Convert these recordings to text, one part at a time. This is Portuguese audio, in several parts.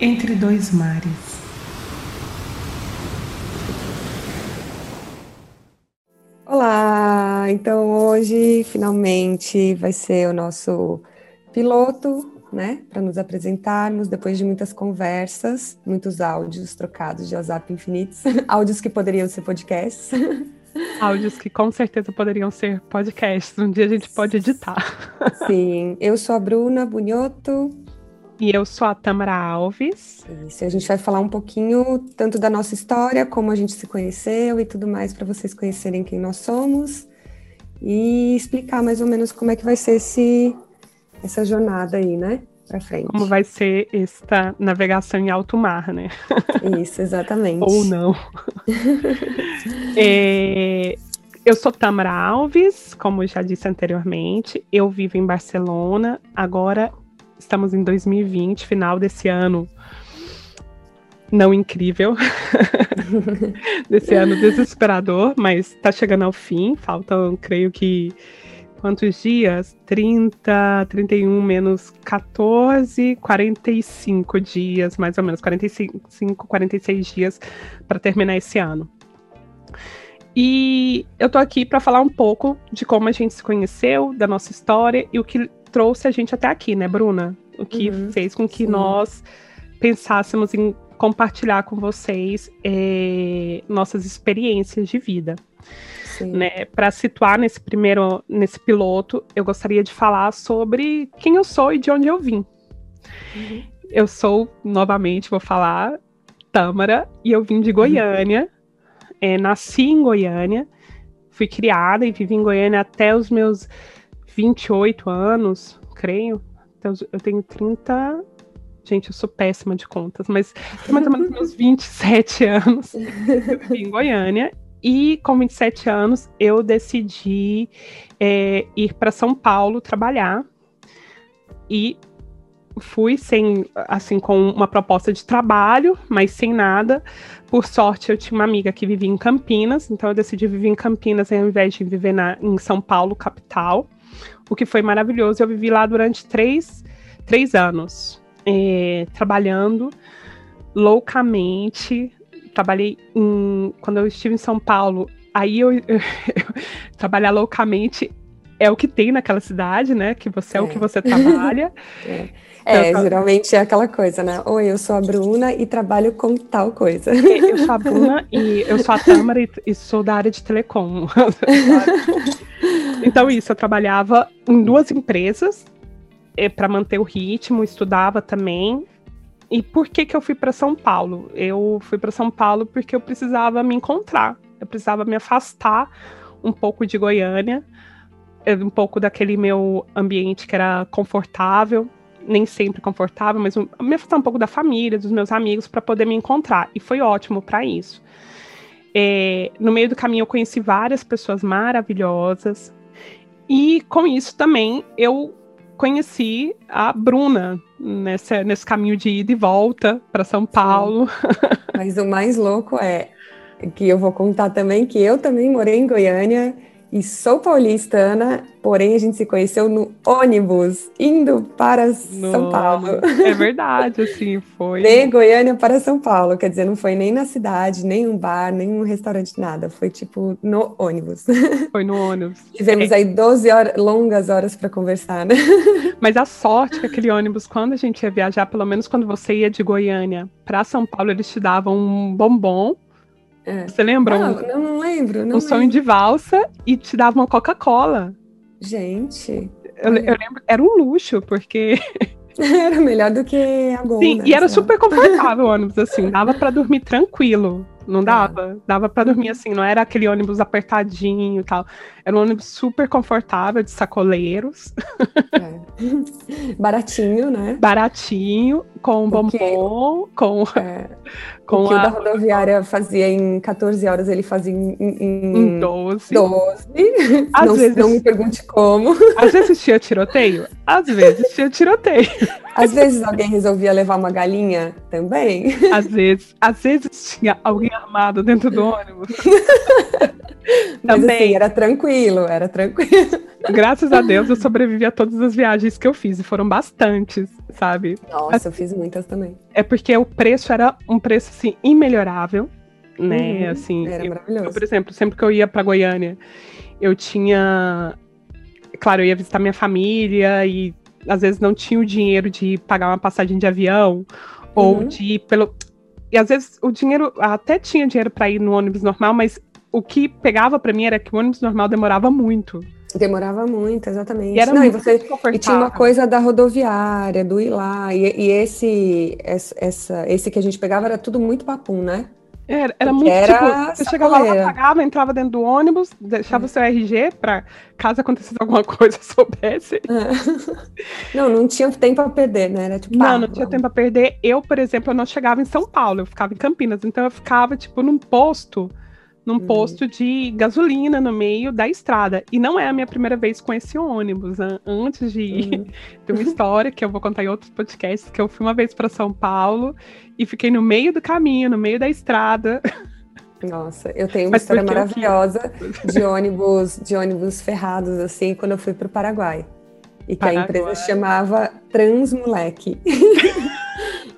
Entre dois mares. Olá! Então hoje finalmente vai ser o nosso piloto, né? Para nos apresentarmos depois de muitas conversas, muitos áudios trocados de WhatsApp infinitos, áudios que poderiam ser podcasts. Áudios que com certeza poderiam ser podcasts. Um dia a gente pode editar. Sim, eu sou a Bruna Bunhoto. E eu sou a Tamara Alves. Isso, a gente vai falar um pouquinho tanto da nossa história, como a gente se conheceu e tudo mais, para vocês conhecerem quem nós somos e explicar mais ou menos como é que vai ser esse, essa jornada aí, né? Pra frente. Como vai ser esta navegação em alto mar, né? Isso, exatamente. Ou não. é, eu sou Tamara Alves, como já disse anteriormente. Eu vivo em Barcelona. Agora estamos em 2020, final desse ano não incrível, desse ano desesperador, mas tá chegando ao fim. Faltam, creio que, quantos dias? 30, 31 menos 14, 45 dias, mais ou menos, 45, 46 dias para terminar esse ano. E eu tô aqui para falar um pouco de como a gente se conheceu, da nossa história e o que trouxe a gente até aqui, né, Bruna? O que uhum, fez com que sim. nós pensássemos em compartilhar com vocês é, nossas experiências de vida. Né? Para situar nesse primeiro, nesse piloto, eu gostaria de falar sobre quem eu sou e de onde eu vim. Uhum. Eu sou, novamente, vou falar, Tâmara, e eu vim de Goiânia. É, nasci em Goiânia, fui criada e vivi em Goiânia até os meus 28 anos, creio. Então, eu tenho 30. Gente, eu sou péssima de contas, mas mais ou menos meus 27 anos. Eu vivi em Goiânia. E com 27 anos, eu decidi é, ir para São Paulo trabalhar. E fui sem, assim, com uma proposta de trabalho, mas sem nada. Por sorte, eu tinha uma amiga que vivia em Campinas, então eu decidi viver em Campinas ao invés de viver na, em São Paulo, capital o que foi maravilhoso. Eu vivi lá durante três, três anos, é, trabalhando loucamente. Trabalhei em, quando eu estive em São Paulo. Aí eu, eu, eu trabalhar loucamente é o que tem naquela cidade, né? Que você é, é o que você trabalha. É. É, então, geralmente é aquela coisa, né? Oi, eu sou a Bruna e trabalho com tal coisa. É, eu sou a Bruna e eu sou a Tâmara e, e sou da área de telecom. então, isso, eu trabalhava em duas empresas é, para manter o ritmo, estudava também. E por que, que eu fui para São Paulo? Eu fui para São Paulo porque eu precisava me encontrar, eu precisava me afastar um pouco de Goiânia, é, um pouco daquele meu ambiente que era confortável, nem sempre confortável, mas me afastar um pouco da família, dos meus amigos, para poder me encontrar. E foi ótimo para isso. É, no meio do caminho eu conheci várias pessoas maravilhosas. E com isso também eu conheci a Bruna nessa, nesse caminho de ida e volta para São Paulo. Mas o mais louco é que eu vou contar também que eu também morei em Goiânia e sou paulistana, porém a gente se conheceu no ônibus indo para no, São Paulo. É verdade, assim, foi. De Goiânia para São Paulo, quer dizer, não foi nem na cidade, nem um bar, nem um restaurante, nada, foi tipo no ônibus. Foi no ônibus. Tivemos é. aí 12 horas, longas horas para conversar, né? Mas a sorte que aquele ônibus, quando a gente ia viajar, pelo menos quando você ia de Goiânia para São Paulo, eles te davam um bombom é. Você lembra? Não, não, não lembro. Não um lembro. sonho de valsa e te dava uma Coca-Cola. Gente. Eu, eu, lembro, era um luxo, porque. Era melhor do que a Gol, Sim, né, e era super confortável o ônibus, assim, dava para dormir tranquilo. Não é. dava? Dava para dormir assim, não era aquele ônibus apertadinho e tal. Era um ônibus super confortável, de sacoleiros. É. Baratinho, né? Baratinho, com bombom, com. É, com o que a... o da rodoviária fazia em 14 horas, ele fazia em, em, em 12. 12. Às não, vezes, não me pergunte como. Às vezes tinha tiroteio? Às vezes tinha tiroteio. Às vezes alguém resolvia levar uma galinha também. Às vezes. Às vezes tinha alguém armado dentro do ônibus. Mas, Também. Assim, era tranquilo, era tranquilo. Graças a Deus eu sobrevivi a todas as viagens que eu fiz, e foram bastantes, sabe? Nossa, eu fiz muitas também. É porque o preço era um preço, assim, imemorável, né? Uhum, assim, era eu, maravilhoso. Eu, por exemplo, sempre que eu ia para Goiânia, eu tinha. Claro, eu ia visitar minha família e às vezes não tinha o dinheiro de pagar uma passagem de avião uhum. ou de ir pelo. E às vezes o dinheiro, até tinha dinheiro para ir no ônibus normal, mas o que pegava para mim era que o ônibus normal demorava muito. Demorava muito, exatamente. E, era Não, muito e, você, e tinha uma coisa da rodoviária, do ir lá. E, e esse, essa, esse que a gente pegava era tudo muito papum, né? Era, era muito era tipo, você chegava lá, pagava, entrava dentro do ônibus, deixava o seu RG para caso acontecesse alguma coisa, soubesse. É. Não, não tinha tempo a perder, né? Era tipo, não, não tinha tempo a perder. Eu, por exemplo, eu não chegava em São Paulo, eu ficava em Campinas, então eu ficava tipo num posto num uhum. posto de gasolina no meio da estrada. E não é a minha primeira vez com esse ônibus. Antes de ir, uhum. tem uma história que eu vou contar em outros podcasts, que eu fui uma vez para São Paulo e fiquei no meio do caminho, no meio da estrada. Nossa, eu tenho uma Mas história maravilhosa de ônibus, de ônibus ferrados, assim, quando eu fui para o Paraguai. E que Paraguai. a empresa chamava Transmoleque.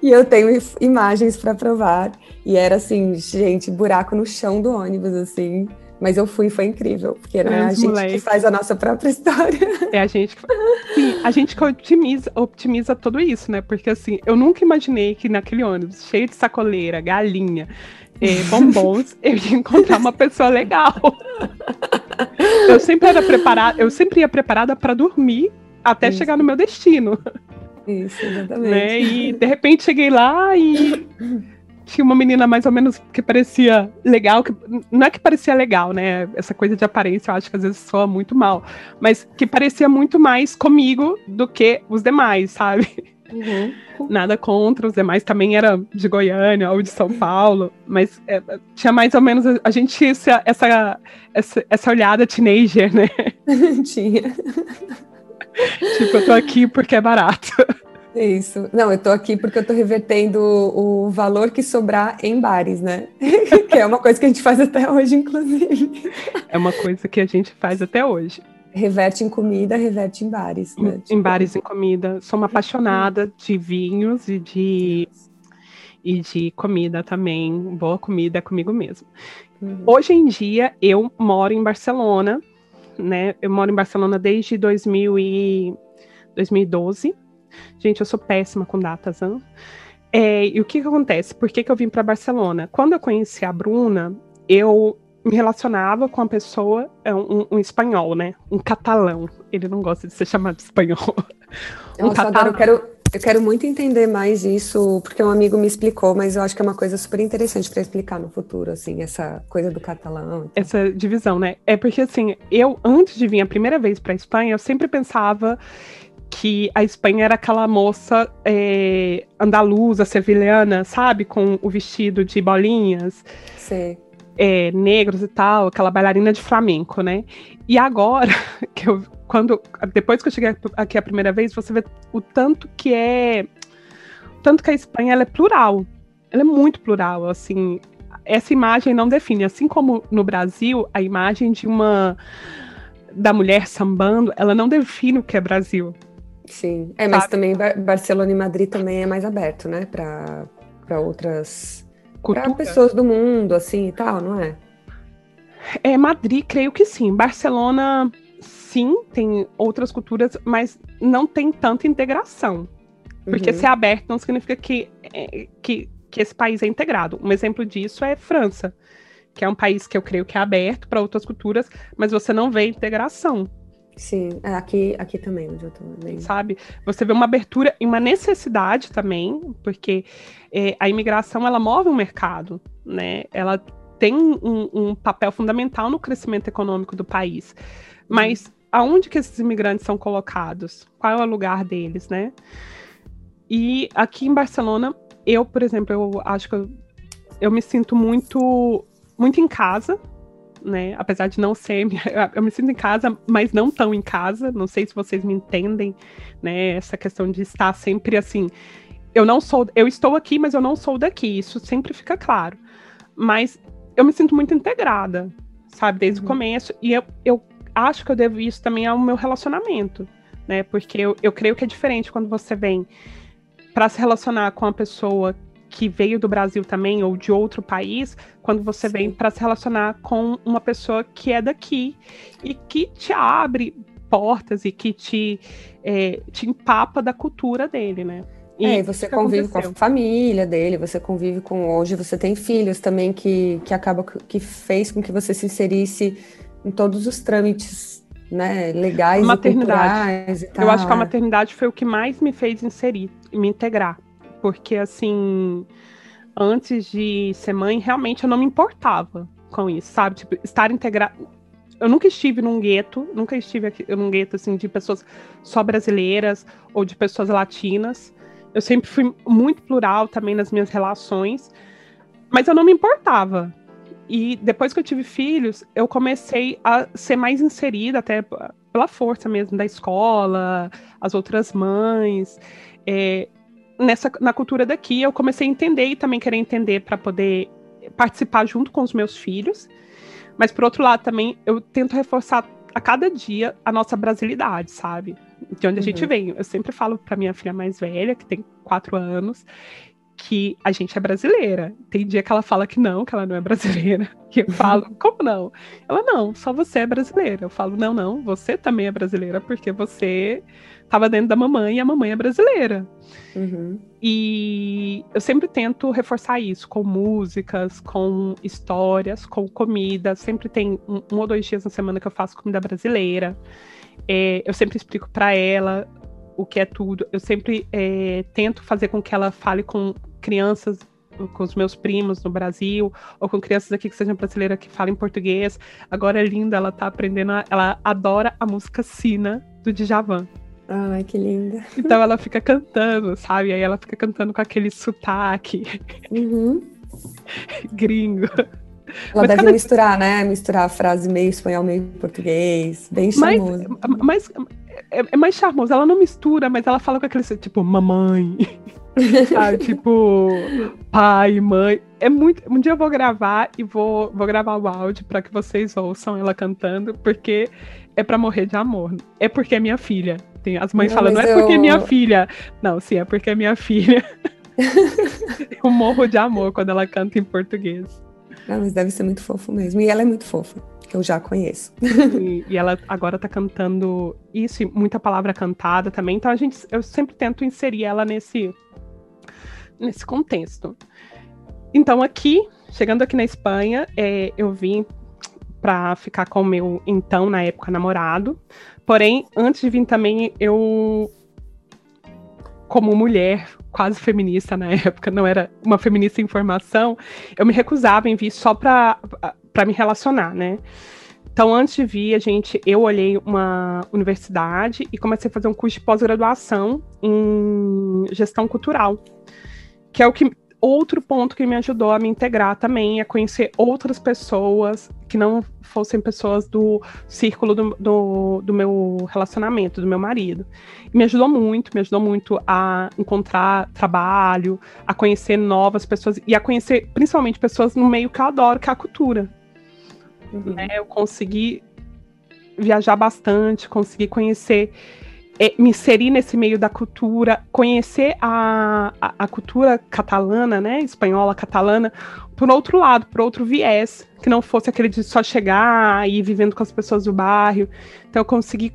e eu tenho imagens para provar. E era assim, gente, buraco no chão do ônibus, assim. Mas eu fui, foi incrível, porque era é, a gente moleque. que faz a nossa própria história. É a gente que, sim, a gente que optimiza, optimiza tudo isso, né? Porque assim, eu nunca imaginei que naquele ônibus cheio de sacoleira, galinha, eh, bombons, eu ia encontrar uma pessoa legal. Eu sempre era preparada, eu sempre ia preparada para dormir até isso. chegar no meu destino. Isso, exatamente. Né? E de repente cheguei lá e tinha uma menina mais ou menos que parecia legal, que não é que parecia legal, né? Essa coisa de aparência eu acho que às vezes soa muito mal, mas que parecia muito mais comigo do que os demais, sabe? Uhum. Nada contra, os demais também era de Goiânia ou de São Paulo, mas é, tinha mais ou menos a gente tinha essa, essa, essa, essa olhada teenager, né? tinha. Tipo, eu tô aqui porque é barato. Isso. Não, eu tô aqui porque eu tô revertendo o valor que sobrar em bares, né? que é uma coisa que a gente faz até hoje, inclusive. É uma coisa que a gente faz até hoje. Reverte em comida, reverte em bares. Né? Em, tipo... em bares, em comida. Sou uma apaixonada de vinhos e de, e de comida também. Boa comida é comigo mesmo. Uhum. Hoje em dia, eu moro em Barcelona, né? Eu moro em Barcelona desde 2000 e 2012. Gente, eu sou péssima com datas, hein? É, e o que, que acontece? Por que, que eu vim para Barcelona? Quando eu conheci a Bruna, eu me relacionava com a pessoa, é um, um, espanhol, né? Um catalão. Ele não gosta de ser chamado de espanhol. um Nossa, catalão. eu quero, eu quero muito entender mais isso, porque um amigo me explicou, mas eu acho que é uma coisa super interessante para explicar no futuro, assim, essa coisa do catalão. Essa divisão, né? É porque, assim, eu, antes de vir a primeira vez para Espanha, eu sempre pensava que a Espanha era aquela moça é, andaluza, sevilhana, sabe? Com o vestido de bolinhas. Sim. É, negros e tal, aquela bailarina de flamenco, né? E agora, que eu, quando, depois que eu cheguei aqui a primeira vez, você vê o tanto que é, o tanto que a Espanha ela é plural, ela é muito plural, assim. Essa imagem não define, assim como no Brasil a imagem de uma da mulher sambando, ela não define o que é Brasil. Sim, é, mas também Barcelona e Madrid também é mais aberto, né, para outras para pessoas do mundo, assim e tal, não é? É, Madrid, creio que sim. Barcelona, sim, tem outras culturas, mas não tem tanta integração. Porque uhum. ser aberto não significa que, é, que, que esse país é integrado. Um exemplo disso é França, que é um país que eu creio que é aberto para outras culturas, mas você não vê integração. Sim, é, aqui, aqui também, onde eu tô bem. Sabe? Você vê uma abertura e uma necessidade também, porque é, a imigração, ela move o mercado, né? Ela tem um, um, papel fundamental no crescimento econômico do país. Mas aonde que esses imigrantes são colocados? Qual é o lugar deles, né? E aqui em Barcelona, eu, por exemplo, eu acho que eu, eu me sinto muito, muito em casa, né? Apesar de não ser, eu me sinto em casa, mas não tão em casa. Não sei se vocês me entendem, né? Essa questão de estar sempre assim. Eu não sou, eu estou aqui, mas eu não sou daqui. Isso sempre fica claro. Mas eu me sinto muito integrada, sabe? Desde uhum. o começo. E eu, eu acho que eu devo isso também ao meu relacionamento, né? Porque eu, eu creio que é diferente quando você vem para se relacionar com uma pessoa que veio do Brasil também ou de outro país, quando você Sim. vem para se relacionar com uma pessoa que é daqui e que te abre portas e que te, é, te empapa da cultura dele, né? E é, você convive aconteceu. com a família dele, você convive com hoje, você tem filhos também que, que acaba que fez com que você se inserisse em todos os trâmites né, legais maternidade. e tal. Eu acho que a maternidade foi o que mais me fez inserir, me integrar. Porque, assim, antes de ser mãe, realmente eu não me importava com isso, sabe? Tipo, estar integrada. Eu nunca estive num gueto, nunca estive aqui, num gueto, assim, de pessoas só brasileiras ou de pessoas latinas. Eu sempre fui muito plural também nas minhas relações, mas eu não me importava, e depois que eu tive filhos, eu comecei a ser mais inserida, até pela força mesmo da escola, as outras mães. É, nessa, na cultura daqui, eu comecei a entender e também querer entender para poder participar junto com os meus filhos. Mas, por outro lado, também eu tento reforçar a cada dia a nossa brasilidade, sabe? De onde a gente uhum. vem. Eu sempre falo para minha filha mais velha, que tem quatro anos, que a gente é brasileira. Tem dia que ela fala que não, que ela não é brasileira. E eu falo, como não? Ela, não, só você é brasileira. Eu falo, não, não, você também é brasileira, porque você estava dentro da mamãe e a mamãe é brasileira. Uhum. E eu sempre tento reforçar isso com músicas, com histórias, com comida. Sempre tem um, um ou dois dias na semana que eu faço comida brasileira. É, eu sempre explico para ela o que é tudo. Eu sempre é, tento fazer com que ela fale com crianças, com os meus primos no Brasil, ou com crianças aqui que sejam brasileiras que falem português. Agora é linda, ela tá aprendendo, a, ela adora a música Sina do Djavan. Ai, que linda. Então ela fica cantando, sabe? Aí ela fica cantando com aquele sotaque uhum. gringo. Ela mas deve cada... misturar, né? Misturar a frase meio espanhol, meio português. Bem charmoso. Mas, mas é, é, mais charmoso. Ela não mistura, mas ela fala com aquele tipo, mamãe. Sabe? tipo, pai, mãe. É muito. Um dia eu vou gravar e vou, vou gravar o áudio para que vocês ouçam ela cantando, porque é para morrer de amor. É porque é minha filha. Tem as mães não, falando, não é eu... porque é minha filha. Não, sim, é porque é minha filha. eu morro de amor quando ela canta em português. Mas deve ser muito fofo mesmo. E ela é muito fofa eu já conheço. E, e, ela agora tá cantando isso, e muita palavra cantada também. Então a gente, eu sempre tento inserir ela nesse, nesse contexto. Então aqui, chegando aqui na Espanha, é, eu vim para ficar com o meu então na época namorado. Porém, antes de vir também eu como mulher quase feminista na época, não era uma feminista em formação, eu me recusava em vir só para me relacionar, né? Então, antes de vir, a gente, eu olhei uma universidade e comecei a fazer um curso de pós-graduação em gestão cultural, que é o que outro ponto que me ajudou a me integrar também, a conhecer outras pessoas que não fossem pessoas do círculo do, do, do meu relacionamento, do meu marido. E me ajudou muito, me ajudou muito a encontrar trabalho, a conhecer novas pessoas e a conhecer principalmente pessoas no meio que eu adoro, que é a cultura. Uhum. Né? Eu consegui viajar bastante, consegui conhecer é, me inserir nesse meio da cultura, conhecer a, a, a, cultura catalana, né, espanhola catalana, por outro lado, por outro viés, que não fosse aquele de só chegar e ir vivendo com as pessoas do bairro. Então eu consegui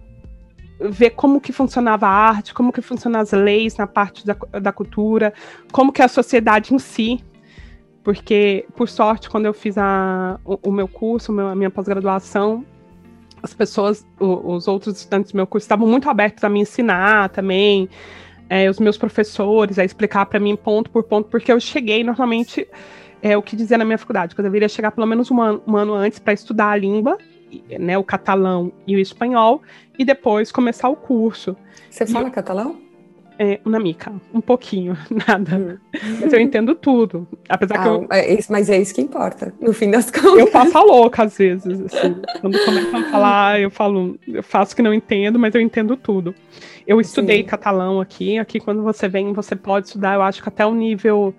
ver como que funcionava a arte, como que funcionam as leis na parte da, da cultura, como que é a sociedade em si, porque, por sorte, quando eu fiz a, o, o meu curso, a minha pós-graduação, as pessoas, os outros estudantes do meu curso estavam muito abertos a me ensinar também, é, os meus professores a explicar para mim ponto por ponto, porque eu cheguei normalmente, é o que dizia na minha faculdade, que eu deveria chegar pelo menos um ano, um ano antes para estudar a língua, né, o catalão e o espanhol, e depois começar o curso. Você fala catalão? É, uma mica, um pouquinho, nada. Hum. Mas eu entendo tudo. Apesar ah, que eu. É isso, mas é isso que importa, no fim das contas. Eu faço a louca às vezes. Assim. Quando começam a falar, eu falo, eu faço que não entendo, mas eu entendo tudo. Eu estudei Sim. catalão aqui. Aqui, quando você vem, você pode estudar, eu acho que até o nível.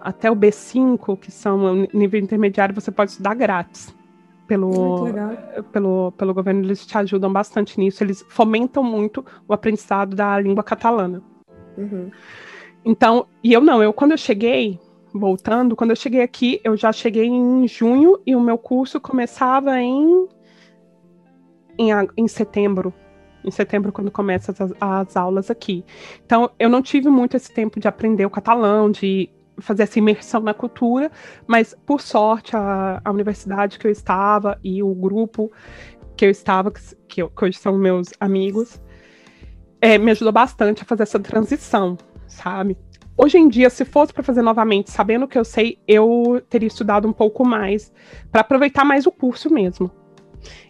Até o B5, que são o nível intermediário, você pode estudar grátis pelo, pelo, pelo governo, eles te ajudam bastante nisso. Eles fomentam muito o aprendizado da língua catalana. Uhum. Então, e eu não, eu quando eu cheguei, voltando, quando eu cheguei aqui, eu já cheguei em junho e o meu curso começava em, em, em setembro. Em setembro, quando começam as, as aulas aqui. Então, eu não tive muito esse tempo de aprender o catalão, de fazer essa imersão na cultura, mas por sorte a, a universidade que eu estava e o grupo que eu estava, que, que hoje são meus amigos, é, me ajudou bastante a fazer essa transição, sabe? Hoje em dia, se fosse para fazer novamente, sabendo o que eu sei, eu teria estudado um pouco mais para aproveitar mais o curso mesmo.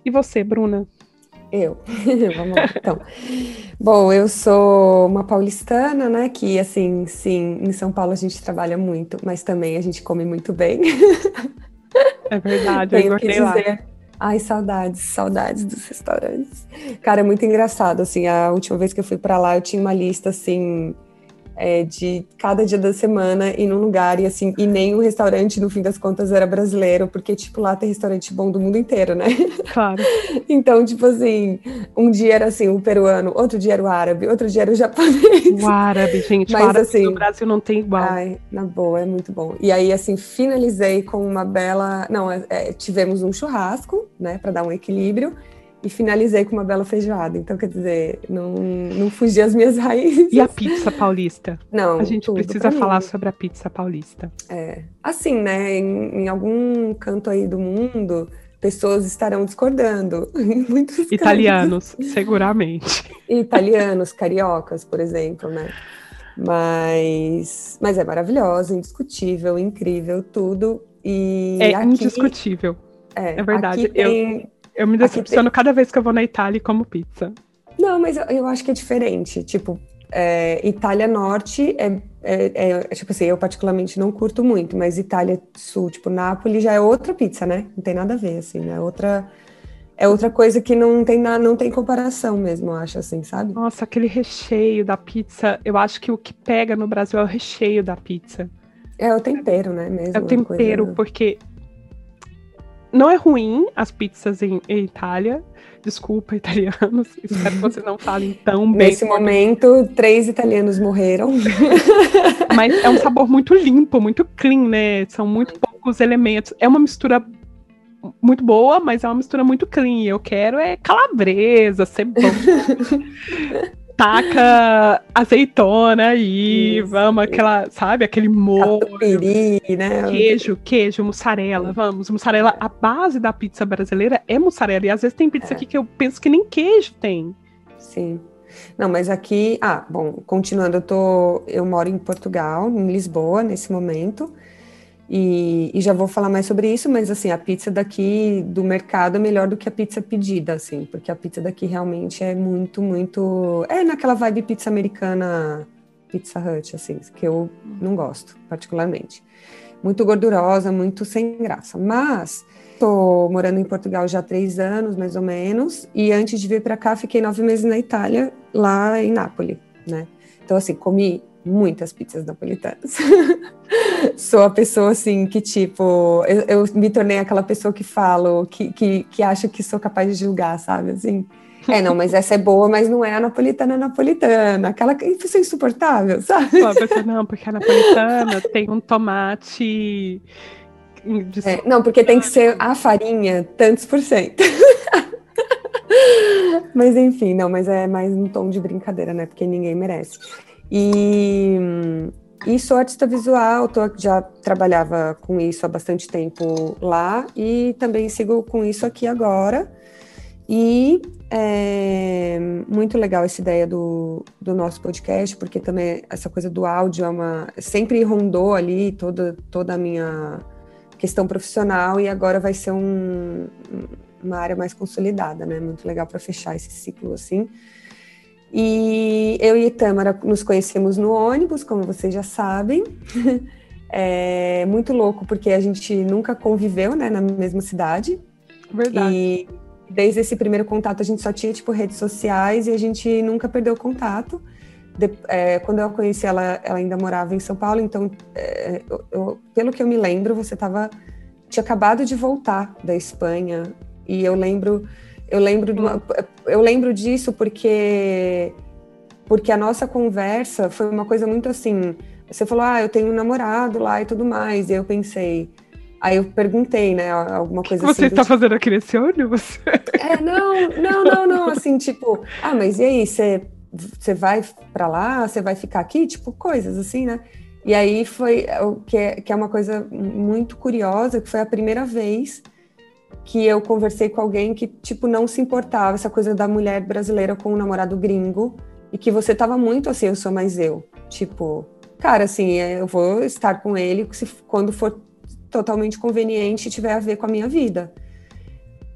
E você, Bruna? Eu. Vamos lá, então. Bom, eu sou uma paulistana, né? Que, assim, sim, em São Paulo a gente trabalha muito, mas também a gente come muito bem. É verdade, eu engordei lá. Ai, saudades, saudades dos restaurantes. Cara, é muito engraçado, assim, a última vez que eu fui para lá, eu tinha uma lista, assim, é, de cada dia da semana ir num lugar e assim, e nem o restaurante, no fim das contas, era brasileiro, porque, tipo, lá tem restaurante bom do mundo inteiro, né? Claro. então, tipo assim, um dia era assim, o peruano, outro dia era o árabe, outro dia era o japonês. O árabe, gente, Mas, o árabe assim, no Brasil não tem igual. Ai, na boa, é muito bom. E aí, assim, finalizei com uma bela. Não, é, é tivemos um churrasco, né, para dar um equilíbrio e finalizei com uma bela feijoada. Então, quer dizer, não, não fugi as minhas raízes. E a pizza paulista? Não. A gente precisa falar sobre a pizza paulista. É. Assim, né? Em, em algum canto aí do mundo, pessoas estarão discordando. Muitos Italianos, seguramente. Italianos, cariocas, por exemplo, né? Mas, mas é maravilhosa, indiscutível, incrível, tudo. E é aqui, indiscutível. É, é verdade. Tem, eu eu me decepciono tem... cada vez que eu vou na Itália e como pizza. Não, mas eu, eu acho que é diferente. Tipo, é, Itália Norte é, é, é, tipo assim, eu particularmente não curto muito, mas Itália Sul, tipo, Nápoles já é outra pizza, né? Não tem nada a ver, assim, é outra. É outra coisa que não tem, na, não tem comparação mesmo, eu acho, assim, sabe? Nossa, aquele recheio da pizza. Eu acho que o que pega no Brasil é o recheio da pizza. É o tempero, né? Mesmo, é o tempero, coisa... porque não é ruim as pizzas em, em Itália. Desculpa, italianos. Espero que vocês não falem tão bem. Nesse momento, três italianos morreram. Mas é um sabor muito limpo, muito clean, né? São muito poucos elementos. É uma mistura muito boa, mas é uma mistura muito clean. Eu quero é calabresa, cebola. taca azeitona aí, Isso. vamos, aquela, sabe, aquele molho. Catupiry, né? Queijo, queijo, mussarela, vamos. Mussarela, a base da pizza brasileira é mussarela. E às vezes tem pizza é. aqui que eu penso que nem queijo tem. Sim. Não, mas aqui, ah, bom, continuando, eu tô, eu moro em Portugal, em Lisboa, nesse momento. E, e, já vou falar mais sobre isso, mas assim, a pizza daqui do mercado é melhor do que a pizza pedida, assim, porque a pizza daqui realmente é muito, muito. É naquela vibe pizza americana, Pizza Hut, assim, que eu não gosto, particularmente. Muito gordurosa, muito sem graça. Mas estou morando em Portugal já há três anos, mais ou menos, e antes de vir para cá, fiquei nove meses na Itália, lá em Nápoles, né? Então, assim, comi muitas pizzas napolitanas. Sou a pessoa assim que, tipo, eu, eu, me tornei aquela pessoa que falo, que, que, que acha que sou capaz de julgar, sabe? Assim. É, não, mas essa é boa, mas não é a napolitana napolitana. Aquela que isso é insuportável, sabe? não, porque a napolitana tem um tomate. É, não, porque tem que ser a farinha, tantos por cento. mas enfim, não, mas é mais um tom de brincadeira, né? Porque ninguém merece. E, e sou artista visual, tô, já trabalhava com isso há bastante tempo lá e também sigo com isso aqui agora. E é muito legal essa ideia do, do nosso podcast, porque também essa coisa do áudio é uma. sempre rondou ali toda, toda a minha questão profissional e agora vai ser um, uma área mais consolidada, né? Muito legal para fechar esse ciclo assim. E eu e Tâmara nos conhecemos no ônibus, como vocês já sabem. É muito louco, porque a gente nunca conviveu né, na mesma cidade. Verdade. E desde esse primeiro contato a gente só tinha tipo redes sociais e a gente nunca perdeu contato. De, é, quando eu a conheci ela, ela ainda morava em São Paulo, então é, eu, eu, pelo que eu me lembro, você tava tinha acabado de voltar da Espanha e eu lembro eu lembro uma, eu lembro disso porque porque a nossa conversa foi uma coisa muito assim. Você falou, ah, eu tenho um namorado lá e tudo mais. E eu pensei, Aí eu perguntei, né, alguma coisa que assim. Você está tipo... fazendo aqui nesse ônibus? É, não, não, não, não, assim, tipo, ah, mas e aí, você, você vai para lá, você vai ficar aqui? Tipo, coisas assim, né? E aí foi, o que é, que é uma coisa muito curiosa, que foi a primeira vez que eu conversei com alguém que, tipo, não se importava, essa coisa da mulher brasileira com um namorado gringo, e que você tava muito assim, eu sou mais eu. Tipo, cara, assim, eu vou estar com ele se, quando for totalmente conveniente e tiver a ver com a minha vida.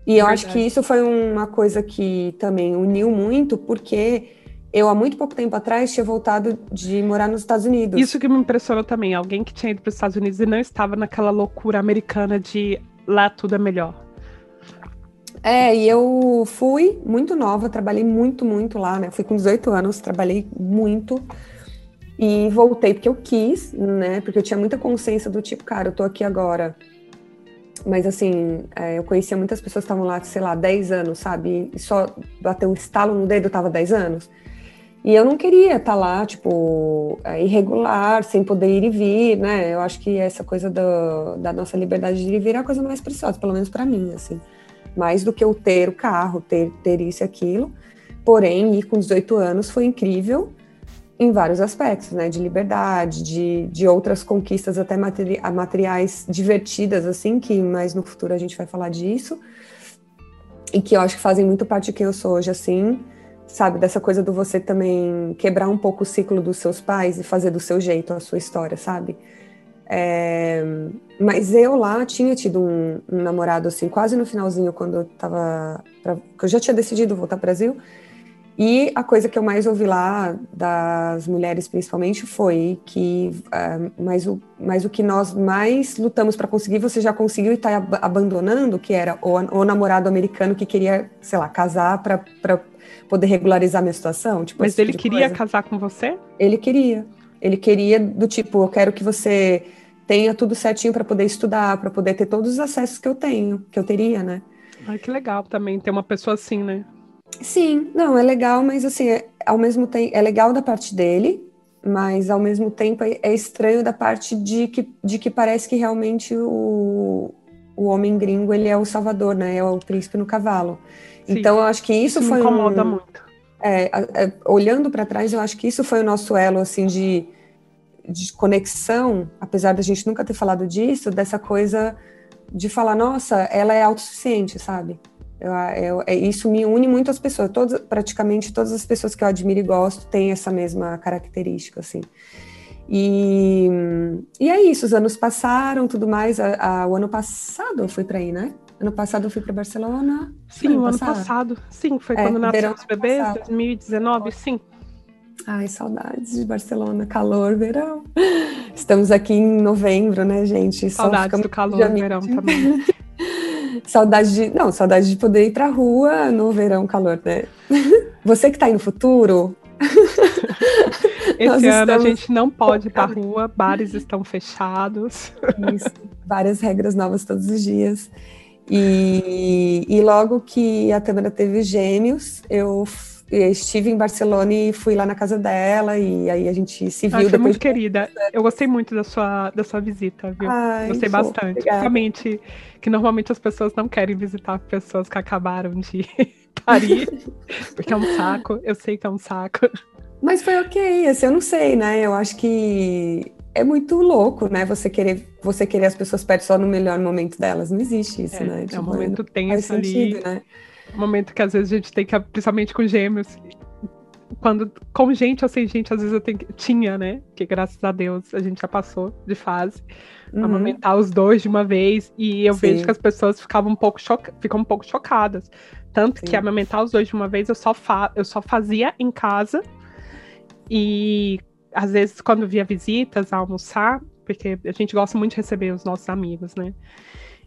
E eu Verdade. acho que isso foi uma coisa que também uniu muito, porque eu, há muito pouco tempo atrás, tinha voltado de morar nos Estados Unidos. Isso que me impressionou também, alguém que tinha ido para os Estados Unidos e não estava naquela loucura americana de lá tudo é melhor. É, e eu fui muito nova, trabalhei muito, muito lá, né? Fui com 18 anos, trabalhei muito. E voltei porque eu quis, né? Porque eu tinha muita consciência do tipo, cara, eu tô aqui agora. Mas assim, é, eu conhecia muitas pessoas que estavam lá, sei lá, 10 anos, sabe? E só bateu um estalo no dedo, eu tava 10 anos. E eu não queria estar tá lá, tipo, é, irregular, sem poder ir e vir, né? Eu acho que essa coisa do, da nossa liberdade de ir e vir é a coisa mais preciosa, pelo menos para mim, assim. Mais do que eu ter o carro, ter, ter isso e aquilo. Porém, ir com 18 anos foi incrível em vários aspectos, né? De liberdade, de, de outras conquistas até materi materiais divertidas, assim, que mais no futuro a gente vai falar disso. E que eu acho que fazem muito parte de quem eu sou hoje, assim, sabe? Dessa coisa do você também quebrar um pouco o ciclo dos seus pais e fazer do seu jeito a sua história, sabe? É, mas eu lá tinha tido um, um, namorado, assim, quase no finalzinho, quando eu tava. Pra, eu já tinha decidido voltar para o Brasil. E a coisa que eu mais ouvi lá, das mulheres principalmente, foi que uh, mas, o, mas o que nós mais lutamos para conseguir, você já conseguiu e está ab abandonando, que era o, o, namorado americano que queria, sei lá, casar para poder regularizar a minha situação. Tipo, mas ele tipo queria coisa. casar com você? Ele queria. Ele queria do tipo, eu quero que você tenha tudo certinho para poder estudar, para poder ter todos os acessos que eu tenho, que eu teria, né? Ai, que legal também ter uma pessoa assim, né? Sim, não, é legal, mas assim, é, ao mesmo tempo, é legal da parte dele, mas ao mesmo tempo é, é, estranho da parte de que, de que parece que realmente o, o homem gringo, ele é o salvador, né, é o príncipe no cavalo. Sim, então eu acho que isso, isso foi me incomoda um, muito. É, é, olhando para trás, eu acho que isso foi o nosso elo, assim, de, de conexão, apesar da gente nunca ter falado disso, dessa coisa de falar, nossa, ela é autossuficiente, sabe? Eu, eu, é, isso me une muito às pessoas. Todas, praticamente todas as pessoas que eu admiro e gosto têm essa mesma característica, assim. E, e é isso, os anos passaram, tudo mais. A, a, o ano passado eu fui para aí, né? Ano passado eu fui para Barcelona. Sim, ano o ano passado. passado. Sim, foi é, quando nasceu os bebês, passado. 2019, sim. Ai, saudades de Barcelona, calor, verão. Estamos aqui em novembro, né, gente? Saudades do calor, verão também. saudade de. Não, saudade de poder ir pra rua no verão calor, né? Você que tá aí no futuro. Esse ano a gente não pode ir pra rua, bares estão fechados. Isso, várias regras novas todos os dias. E, e logo que a Tâmara teve gêmeos, eu estive em Barcelona e fui lá na casa dela e aí a gente se viu. Ai, foi muito de... querida. Eu gostei muito da sua, da sua visita, viu? Ai, gostei bastante. Realmente, que normalmente as pessoas não querem visitar pessoas que acabaram de parir, porque é um saco. Eu sei que é um saco. Mas foi ok, assim, eu não sei, né? Eu acho que é muito louco, né? Você querer, você querer as pessoas perto só no melhor momento delas. Não existe isso, é, né? Tipo, é um tipo, momento tenso ali. Sentido, né? Momento que às vezes a gente tem que, principalmente com gêmeos, quando com gente ou sem gente, às vezes eu tenho, tinha, né? Que graças a Deus a gente já passou de fase. Uhum. Amamentar os dois de uma vez. E eu Sim. vejo que as pessoas ficavam um pouco choca ficam um pouco chocadas. Tanto Sim. que amamentar os dois de uma vez eu só, fa eu só fazia em casa. E às vezes, quando via visitas almoçar, porque a gente gosta muito de receber os nossos amigos, né?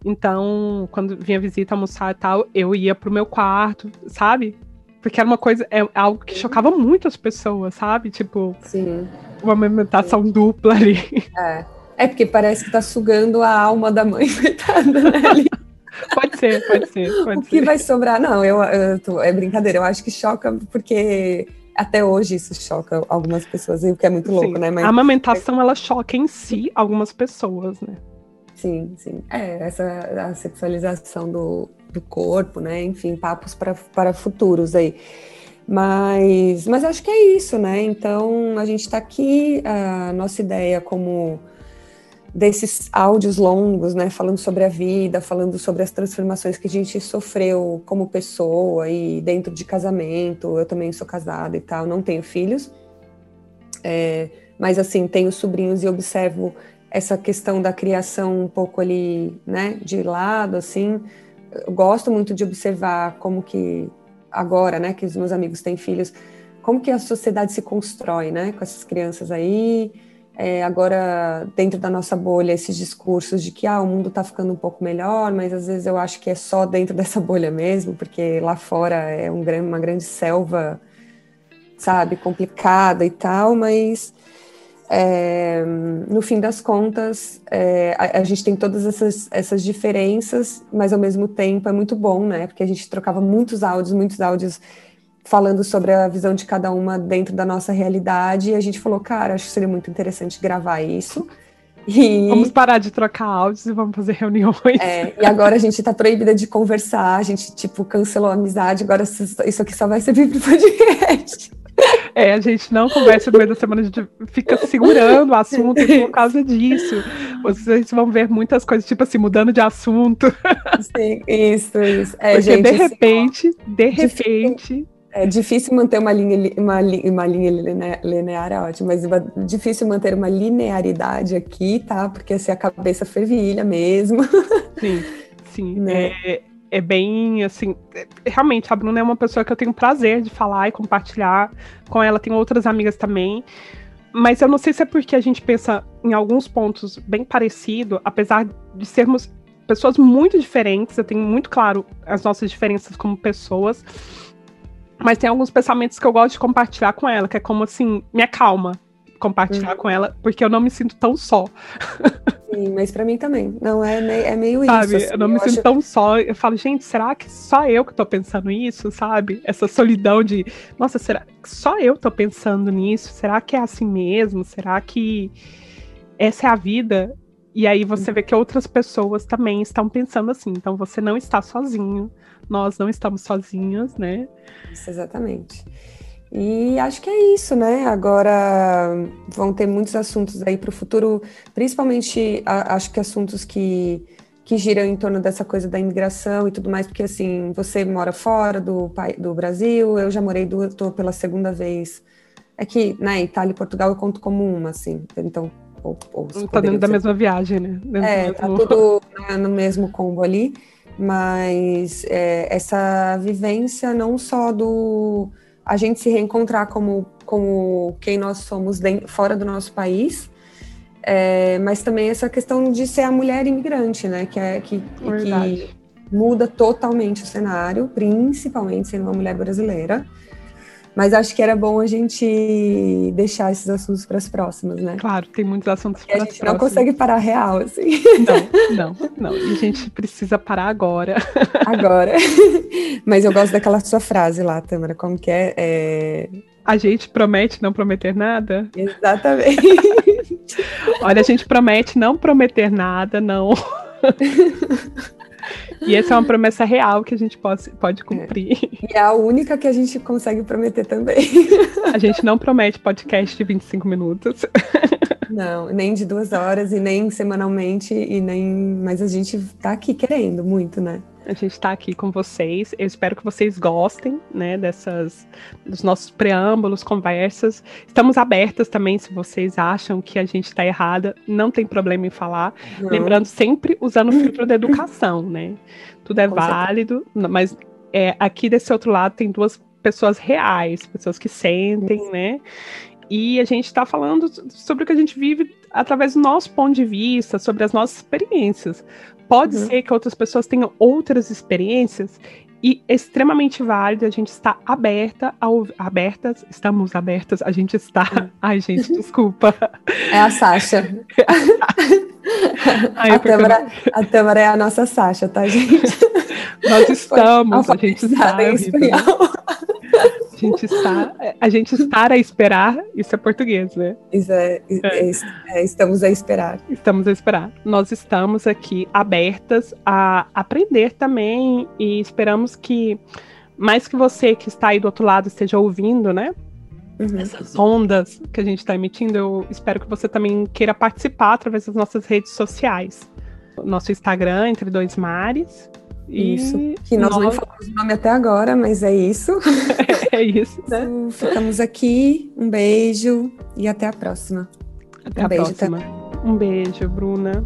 Então, quando vinha visita almoçar e tal, eu ia pro meu quarto, sabe? Porque era uma coisa, é algo que chocava muito as pessoas, sabe? Tipo, Sim. uma amamentação dupla ali. É. É porque parece que tá sugando a alma da mãe, coitada, né? Ali. Pode ser, pode ser. Pode o que vai sobrar? Não, eu, eu tô, é brincadeira. Eu acho que choca porque até hoje isso choca algumas pessoas, o que é muito louco, sim. né? Mas... A amamentação, ela choca em si algumas pessoas, né? Sim, sim. É, essa a sexualização do, do corpo, né? Enfim, papos para, futuros aí. Mas, mas acho que é isso, né? Então, a gente está aqui, a nossa ideia como desses áudios longos, né, falando sobre a vida, falando sobre as transformações que a gente sofreu como pessoa e dentro de casamento. Eu também sou casada e tal, não tenho filhos, é, mas assim tenho sobrinhos e observo essa questão da criação um pouco ali, né, de lado, assim. Eu gosto muito de observar como que agora, né, que os meus amigos têm filhos, como que a sociedade se constrói, né, com essas crianças aí é, agora, dentro da nossa bolha, esses discursos de que ah, o mundo está ficando um pouco melhor, mas às vezes eu acho que é só dentro dessa bolha mesmo, porque lá fora é um, uma grande selva, sabe, complicada e tal, mas é, no fim das contas, é, a, a, gente tem todas essas, essas diferenças, mas ao mesmo tempo é muito bom, né? Porque a gente trocava muitos áudios, muitos áudios falando sobre a visão de cada uma dentro da nossa realidade. E a gente falou, cara, acho que seria muito interessante gravar isso. E... Vamos parar de trocar áudios e vamos fazer reuniões. É, e agora a gente tá proibida de conversar, a gente, tipo, cancelou a amizade, agora isso aqui só vai servir pro podcast. É, a gente não conversa no meio da semana, a gente fica segurando o assunto por causa disso. Vocês vão ver muitas coisas, tipo assim, mudando de assunto. Sim, isso, isso. É, Porque gente, de repente, assim, de repente, é difícil manter uma linha, uma, uma linha linear, é ótimo, mas difícil manter uma linearidade aqui, tá? Porque assim, a cabeça fervilha mesmo. Sim, sim. né? é, é bem assim. É, realmente, a Bruna é uma pessoa que eu tenho prazer de falar e compartilhar com ela. Tenho outras amigas também. Mas eu não sei se é porque a gente pensa em alguns pontos bem parecido, apesar de sermos pessoas muito diferentes. Eu tenho muito claro as nossas diferenças como pessoas mas tem alguns pensamentos que eu gosto de compartilhar com ela, que é como assim, me acalma compartilhar uhum. com ela, porque eu não me sinto tão só. Sim, mas para mim também. Não, é, meio, é meio sabe, isso. Assim, eu não eu me acho... sinto tão só. Eu falo, gente, será que só eu que tô pensando isso, sabe? Essa solidão de, nossa, será que só eu tô pensando nisso? Será que é assim mesmo? Será que essa é a vida? E aí você vê que outras pessoas também estão pensando assim. Então você não está sozinho nós não estamos sozinhas, né? Isso, exatamente. E acho que é isso, né? Agora vão ter muitos assuntos aí para o futuro, principalmente a, acho que assuntos que, que giram em torno dessa coisa da imigração e tudo mais, porque assim, você mora fora do, do Brasil, eu já morei, estou pela segunda vez. É que na né, Itália e Portugal eu conto como uma, assim, então. Ou, ou tá dentro da mesma viagem, né? Dentro é, tá tudo né, no mesmo combo ali mas é, essa vivência não só do a gente se reencontrar como, como quem nós somos dentro, fora do nosso país, é, mas também essa questão de ser a mulher imigrante, né? Que, é, que, que muda totalmente o cenário, principalmente sendo uma mulher brasileira. Mas acho que era bom a gente deixar esses assuntos para as próximas, né? Claro, tem muitos assuntos para as próximas. A gente não consegue parar real, assim. Não, não, não. E a gente precisa parar agora. Agora. Mas eu gosto daquela sua frase lá, Tamara, como que é? é... A gente promete não prometer nada? Exatamente. Olha, a gente promete não prometer nada, não. E essa é uma promessa real que a gente pode, pode é. cumprir. É. E é a única que a gente consegue prometer também. A gente não promete podcast de 25 minutos. Não, nem de duas horas e nem semanalmente e nem. Mas a gente tá aqui querendo muito, né? A gente está aqui com vocês. Eu espero que vocês gostem, né, dessas dos nossos preâmbulos, conversas. Estamos abertas também se vocês acham que a gente está errada, não tem problema em falar. Não. Lembrando sempre usando o filtro da educação, né? Tudo é com válido, certeza. mas é, aqui desse outro lado tem duas pessoas reais, pessoas que sentem, né? E a gente está falando sobre o que a gente vive através do nosso ponto de vista, sobre as nossas experiências. Pode uhum. ser que outras pessoas tenham outras experiências e é extremamente válido, a gente está aberta, ao, abertas, estamos abertas, a gente está. Ai, gente, desculpa. É a Sasha. Ai, a, Tâmara, a Tâmara é a nossa Sasha, tá, gente? Nós estamos, a gente está. Em espanhol. A gente está, a gente estar a esperar, isso é português, né? Isso é, é. é, estamos a esperar. Estamos a esperar. Nós estamos aqui abertas a aprender também e esperamos que mais que você que está aí do outro lado esteja ouvindo, né? Uhum. Essas ondas que a gente está emitindo, eu espero que você também queira participar através das nossas redes sociais. Nosso Instagram, Entre Dois Mares, isso. Que nós, nós não falamos o nome até agora, mas é isso. é isso, né? Ficamos aqui. Um beijo e até a próxima. Até um a beijo, próxima. Um beijo, Bruna.